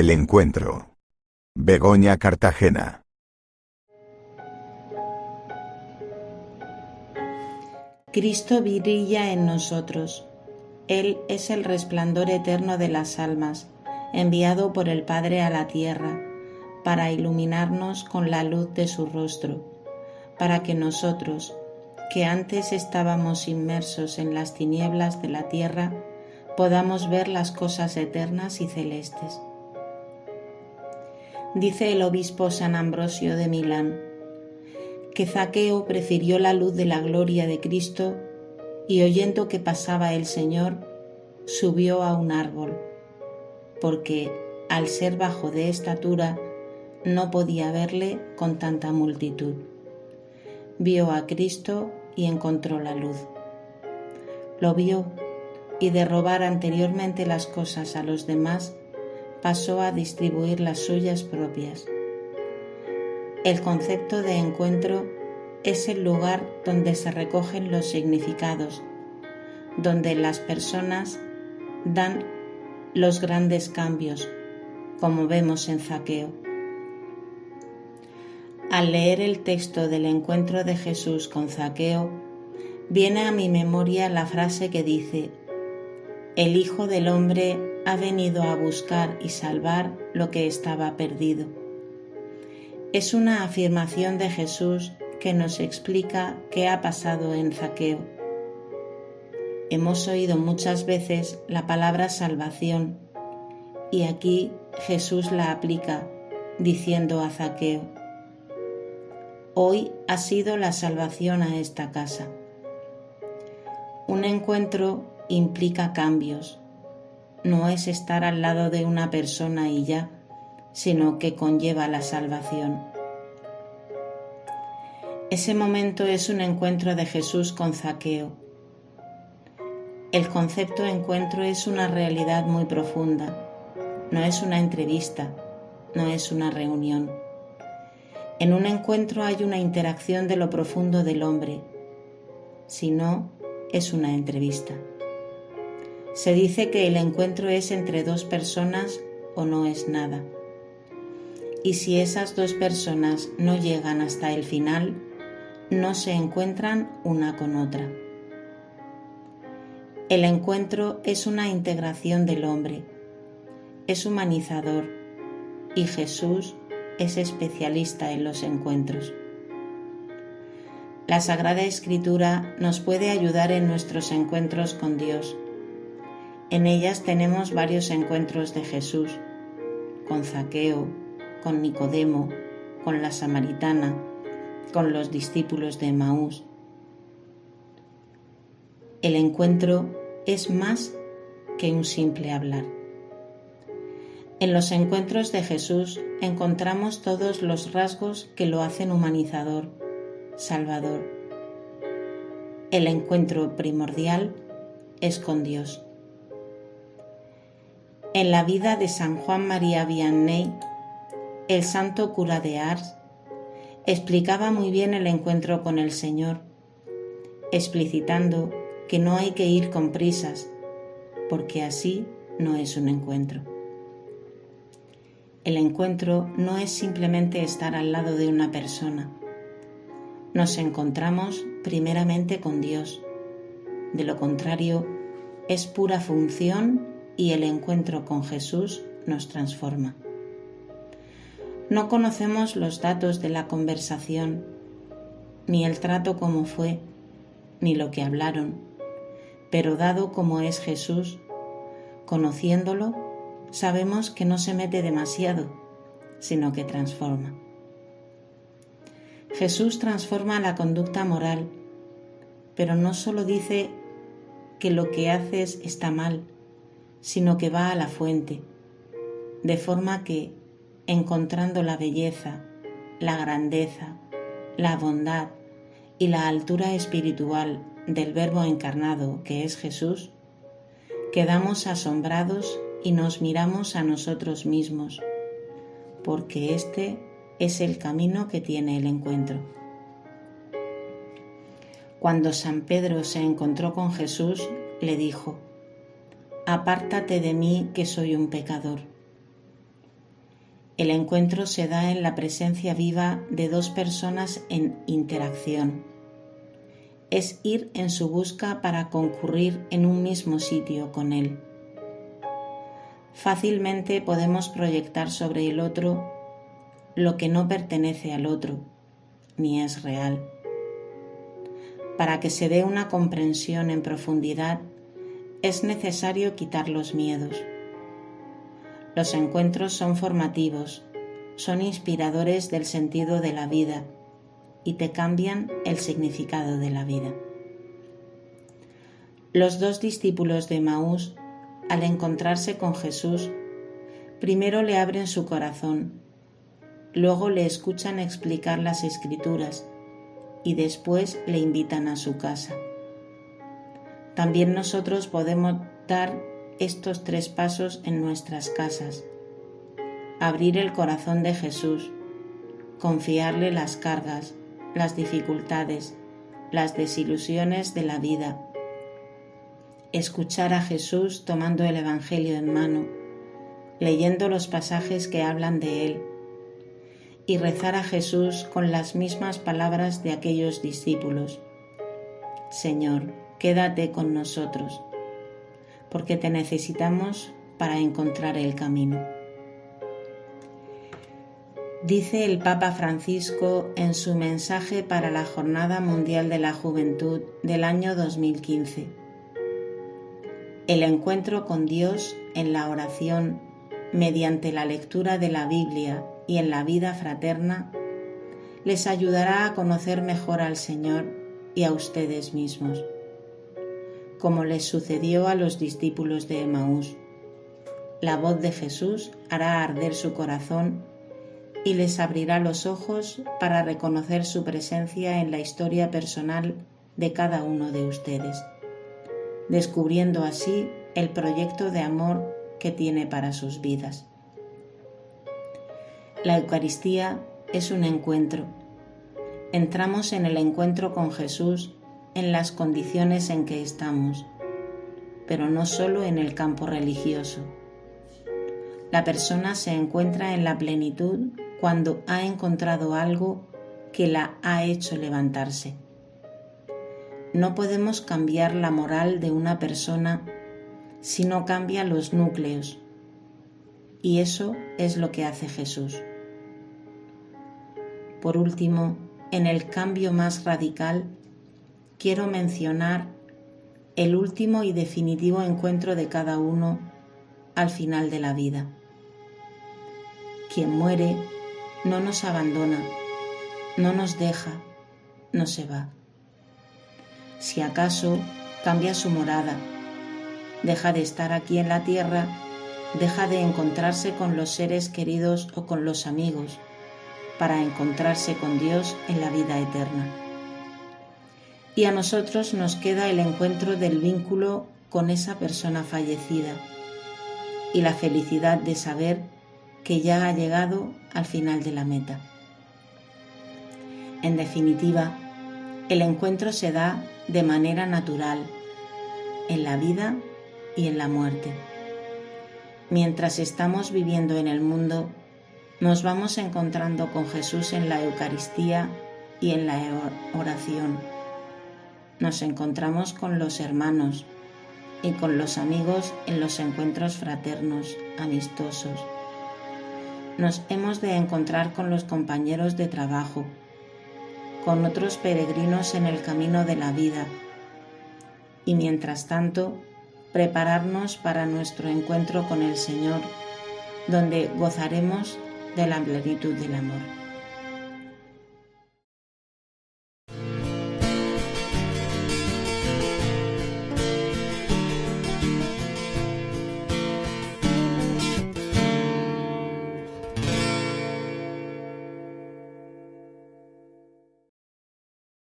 El encuentro. Begoña Cartagena. Cristo brilla en nosotros. Él es el resplandor eterno de las almas, enviado por el Padre a la tierra, para iluminarnos con la luz de su rostro, para que nosotros, que antes estábamos inmersos en las tinieblas de la tierra, podamos ver las cosas eternas y celestes. Dice el obispo San Ambrosio de Milán, que Zaqueo prefirió la luz de la gloria de Cristo y oyendo que pasaba el Señor, subió a un árbol, porque al ser bajo de estatura no podía verle con tanta multitud. Vio a Cristo y encontró la luz. Lo vio y de robar anteriormente las cosas a los demás, pasó a distribuir las suyas propias. El concepto de encuentro es el lugar donde se recogen los significados, donde las personas dan los grandes cambios, como vemos en Zaqueo. Al leer el texto del encuentro de Jesús con Zaqueo, viene a mi memoria la frase que dice, el Hijo del Hombre ha venido a buscar y salvar lo que estaba perdido. Es una afirmación de Jesús que nos explica qué ha pasado en Zaqueo. Hemos oído muchas veces la palabra salvación y aquí Jesús la aplica diciendo a Zaqueo, Hoy ha sido la salvación a esta casa. Un encuentro implica cambios. No es estar al lado de una persona y ya, sino que conlleva la salvación. Ese momento es un encuentro de Jesús con Zaqueo. El concepto encuentro es una realidad muy profunda. No es una entrevista, no es una reunión. En un encuentro hay una interacción de lo profundo del hombre, si no, es una entrevista. Se dice que el encuentro es entre dos personas o no es nada. Y si esas dos personas no llegan hasta el final, no se encuentran una con otra. El encuentro es una integración del hombre, es humanizador y Jesús es especialista en los encuentros. La Sagrada Escritura nos puede ayudar en nuestros encuentros con Dios en ellas tenemos varios encuentros de Jesús, con Zaqueo, con Nicodemo, con la samaritana, con los discípulos de Maús. El encuentro es más que un simple hablar. En los encuentros de Jesús encontramos todos los rasgos que lo hacen humanizador, salvador. El encuentro primordial es con Dios. En la vida de San Juan María Vianney, el santo cura de Ars, explicaba muy bien el encuentro con el Señor, explicitando que no hay que ir con prisas, porque así no es un encuentro. El encuentro no es simplemente estar al lado de una persona. Nos encontramos primeramente con Dios. De lo contrario, es pura función y el encuentro con Jesús nos transforma. No conocemos los datos de la conversación, ni el trato como fue, ni lo que hablaron, pero dado como es Jesús, conociéndolo, sabemos que no se mete demasiado, sino que transforma. Jesús transforma la conducta moral, pero no solo dice que lo que haces está mal, sino que va a la fuente, de forma que, encontrando la belleza, la grandeza, la bondad y la altura espiritual del Verbo encarnado que es Jesús, quedamos asombrados y nos miramos a nosotros mismos, porque este es el camino que tiene el encuentro. Cuando San Pedro se encontró con Jesús, le dijo, apártate de mí que soy un pecador. El encuentro se da en la presencia viva de dos personas en interacción. Es ir en su busca para concurrir en un mismo sitio con Él. Fácilmente podemos proyectar sobre el otro lo que no pertenece al otro, ni es real. Para que se dé una comprensión en profundidad, es necesario quitar los miedos. Los encuentros son formativos, son inspiradores del sentido de la vida y te cambian el significado de la vida. Los dos discípulos de Maús, al encontrarse con Jesús, primero le abren su corazón, luego le escuchan explicar las escrituras y después le invitan a su casa. También nosotros podemos dar estos tres pasos en nuestras casas. Abrir el corazón de Jesús, confiarle las cargas, las dificultades, las desilusiones de la vida. Escuchar a Jesús tomando el Evangelio en mano, leyendo los pasajes que hablan de Él, y rezar a Jesús con las mismas palabras de aquellos discípulos. Señor, quédate con nosotros, porque te necesitamos para encontrar el camino. Dice el Papa Francisco en su mensaje para la Jornada Mundial de la Juventud del año 2015. El encuentro con Dios en la oración, mediante la lectura de la Biblia y en la vida fraterna, les ayudará a conocer mejor al Señor y a ustedes mismos, como les sucedió a los discípulos de Emaús. La voz de Jesús hará arder su corazón y les abrirá los ojos para reconocer su presencia en la historia personal de cada uno de ustedes, descubriendo así el proyecto de amor que tiene para sus vidas. La Eucaristía es un encuentro. Entramos en el encuentro con Jesús en las condiciones en que estamos, pero no solo en el campo religioso. La persona se encuentra en la plenitud cuando ha encontrado algo que la ha hecho levantarse. No podemos cambiar la moral de una persona si no cambia los núcleos. Y eso es lo que hace Jesús. Por último, en el cambio más radical, quiero mencionar el último y definitivo encuentro de cada uno al final de la vida. Quien muere no nos abandona, no nos deja, no se va. Si acaso cambia su morada, deja de estar aquí en la tierra, deja de encontrarse con los seres queridos o con los amigos, para encontrarse con Dios en la vida eterna. Y a nosotros nos queda el encuentro del vínculo con esa persona fallecida y la felicidad de saber que ya ha llegado al final de la meta. En definitiva, el encuentro se da de manera natural, en la vida y en la muerte. Mientras estamos viviendo en el mundo, nos vamos encontrando con Jesús en la Eucaristía y en la oración. Nos encontramos con los hermanos y con los amigos en los encuentros fraternos, amistosos nos hemos de encontrar con los compañeros de trabajo, con otros peregrinos en el camino de la vida y mientras tanto prepararnos para nuestro encuentro con el Señor, donde gozaremos de la plenitud del amor.